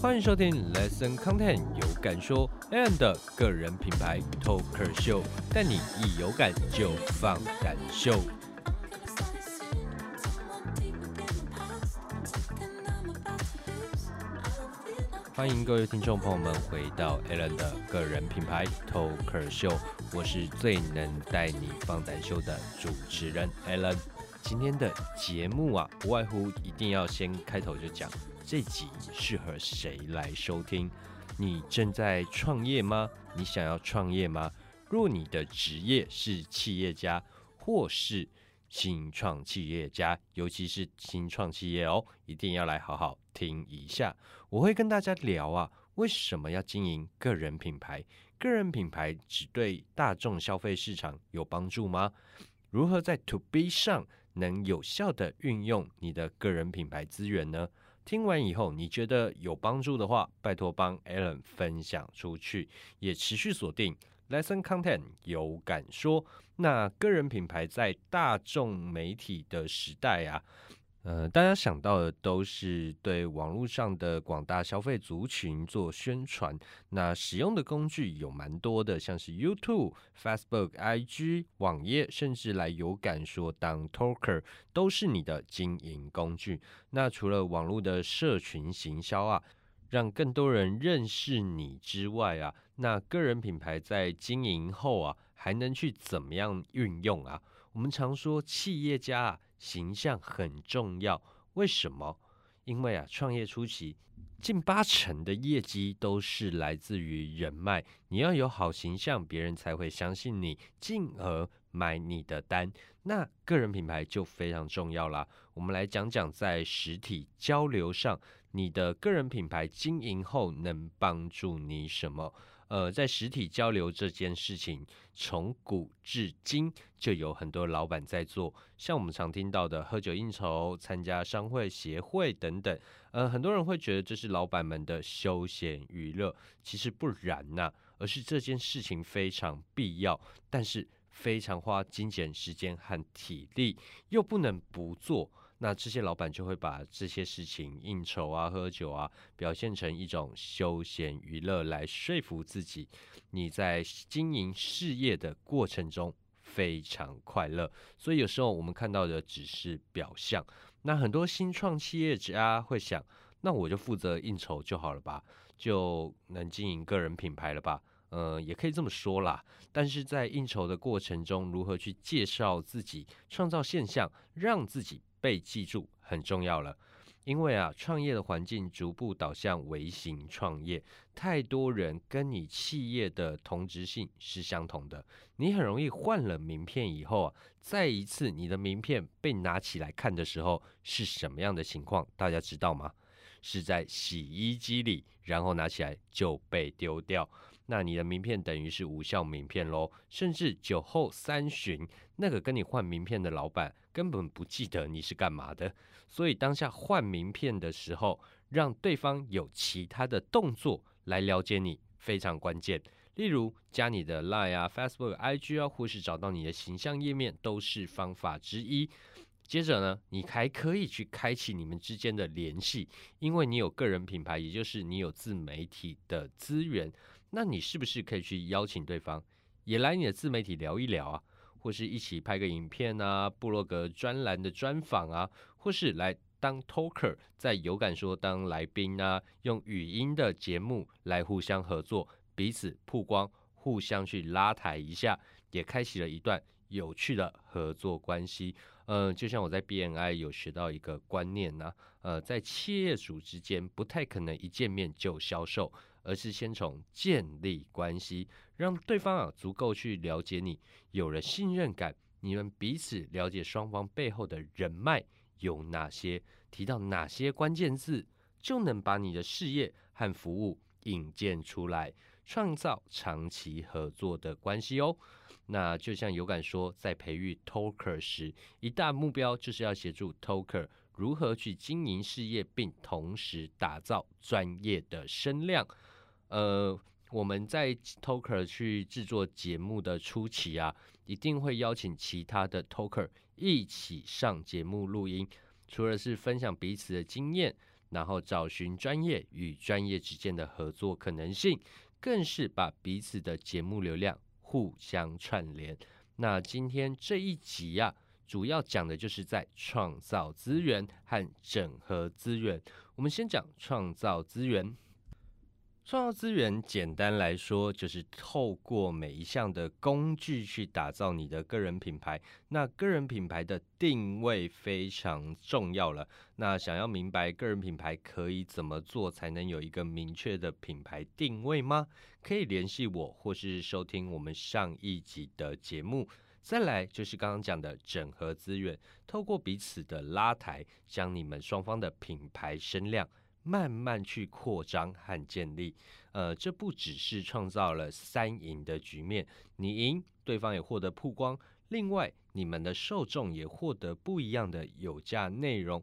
欢迎收听 Lesson Content 有感说 Alan 的个人品牌 Talker Show，带你一有感就放胆秀。欢迎各位听众朋友们回到 Alan 的个人品牌 Talker Show，我是最能带你放胆秀的主持人 Alan。今天的节目啊，不外乎一定要先开头就讲这集适合谁来收听。你正在创业吗？你想要创业吗？若你的职业是企业家，或是新创企业家，尤其是新创企业哦，一定要来好好听一下。我会跟大家聊啊，为什么要经营个人品牌？个人品牌只对大众消费市场有帮助吗？如何在 To B 上能有效的运用你的个人品牌资源呢？听完以后，你觉得有帮助的话，拜托帮 Alan 分享出去，也持续锁定。Lesson Content 有感说，那个人品牌在大众媒体的时代啊，呃，大家想到的都是对网络上的广大消费族群做宣传。那使用的工具有蛮多的，像是 YouTube、Facebook、IG、网页，甚至来有感说当 Talker 都是你的经营工具。那除了网络的社群行销啊。让更多人认识你之外啊，那个人品牌在经营后啊，还能去怎么样运用啊？我们常说企业家啊，形象很重要，为什么？因为啊，创业初期近八成的业绩都是来自于人脉，你要有好形象，别人才会相信你，进而买你的单。那个人品牌就非常重要啦。我们来讲讲在实体交流上。你的个人品牌经营后能帮助你什么？呃，在实体交流这件事情，从古至今就有很多老板在做，像我们常听到的喝酒应酬、参加商会协会等等。呃，很多人会觉得这是老板们的休闲娱乐，其实不然呐，而是这件事情非常必要，但是非常花金钱、时间和体力，又不能不做。那这些老板就会把这些事情应酬啊、喝酒啊，表现成一种休闲娱乐来说服自己，你在经营事业的过程中非常快乐。所以有时候我们看到的只是表象。那很多新创企业家会想，那我就负责应酬就好了吧，就能经营个人品牌了吧？呃，也可以这么说啦。但是在应酬的过程中，如何去介绍自己，创造现象，让自己。被记住很重要了，因为啊，创业的环境逐步导向微型创业，太多人跟你企业的同质性是相同的，你很容易换了名片以后啊，再一次你的名片被拿起来看的时候是什么样的情况？大家知道吗？是在洗衣机里，然后拿起来就被丢掉。那你的名片等于是无效名片喽，甚至酒后三巡，那个跟你换名片的老板根本不记得你是干嘛的。所以当下换名片的时候，让对方有其他的动作来了解你非常关键。例如加你的 Line 啊、Facebook、IG 啊，或是找到你的形象页面，都是方法之一。接着呢，你还可以去开启你们之间的联系，因为你有个人品牌，也就是你有自媒体的资源。那你是不是可以去邀请对方也来你的自媒体聊一聊啊，或是一起拍个影片啊，部落格专栏的专访啊，或是来当 talker，在有感说当来宾啊，用语音的节目来互相合作，彼此曝光，互相去拉抬一下，也开启了一段有趣的合作关系。嗯，就像我在 BNI 有学到一个观念呢，呃，在企业主之间不太可能一见面就销售。而是先从建立关系，让对方啊足够去了解你，有了信任感，你们彼此了解双方背后的人脉有哪些，提到哪些关键字，就能把你的事业和服务引荐出来，创造长期合作的关系哦。那就像有感说，在培育 talker 时，一大目标就是要协助 talker。如何去经营事业，并同时打造专业的声量？呃，我们在 Talker 去制作节目的初期啊，一定会邀请其他的 Talker 一起上节目录音。除了是分享彼此的经验，然后找寻专业与专业之间的合作可能性，更是把彼此的节目流量互相串联。那今天这一集呀，主要讲的就是在创造资源和整合资源。我们先讲创造资源。创造资源，简单来说，就是透过每一项的工具去打造你的个人品牌。那个人品牌的定位非常重要了。那想要明白个人品牌可以怎么做，才能有一个明确的品牌定位吗？可以联系我，或是收听我们上一集的节目。再来就是刚刚讲的整合资源，透过彼此的拉抬，将你们双方的品牌声量。慢慢去扩张和建立，呃，这不只是创造了三赢的局面，你赢，对方也获得曝光，另外你们的受众也获得不一样的有价内容。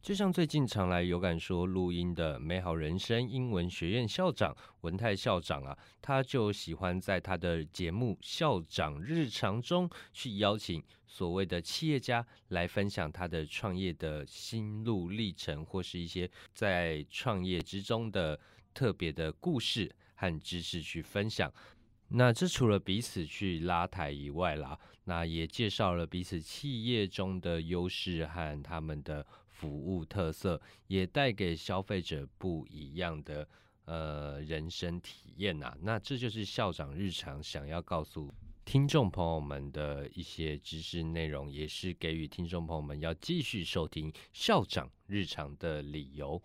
就像最近常来有感说录音的美好人生英文学院校长文泰校长啊，他就喜欢在他的节目《校长日常》中去邀请所谓的企业家来分享他的创业的心路历程，或是一些在创业之中的特别的故事和知识去分享。那这除了彼此去拉抬以外啦，那也介绍了彼此企业中的优势和他们的。服务特色也带给消费者不一样的呃人生体验呐，那这就是校长日常想要告诉听众朋友们的一些知识内容，也是给予听众朋友们要继续收听校长日常的理由。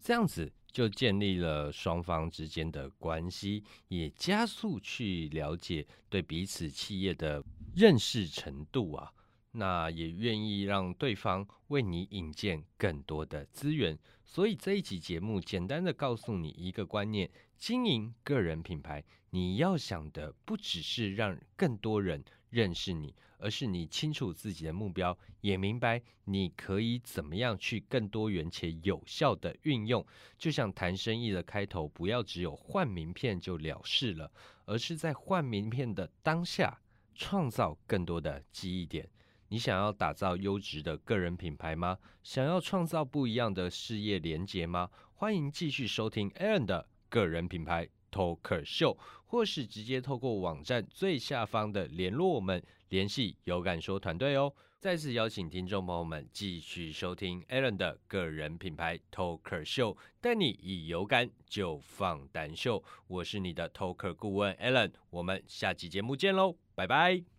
这样子就建立了双方之间的关系，也加速去了解对彼此企业的认识程度啊。那也愿意让对方为你引荐更多的资源，所以这一集节目简单的告诉你一个观念：经营个人品牌，你要想的不只是让更多人认识你，而是你清楚自己的目标，也明白你可以怎么样去更多元且有效的运用。就像谈生意的开头，不要只有换名片就了事了，而是在换名片的当下，创造更多的记忆点。你想要打造优质的个人品牌吗？想要创造不一样的事业连结吗？欢迎继续收听 Alan 的个人品牌 Talker Show，或是直接透过网站最下方的联络我们，联系有感说团队哦。再次邀请听众朋友们继续收听 Alan 的个人品牌 Talker Show，带你以有感就放胆秀。我是你的 Talker 顾问 Aaron，我们下期节目见喽，拜拜。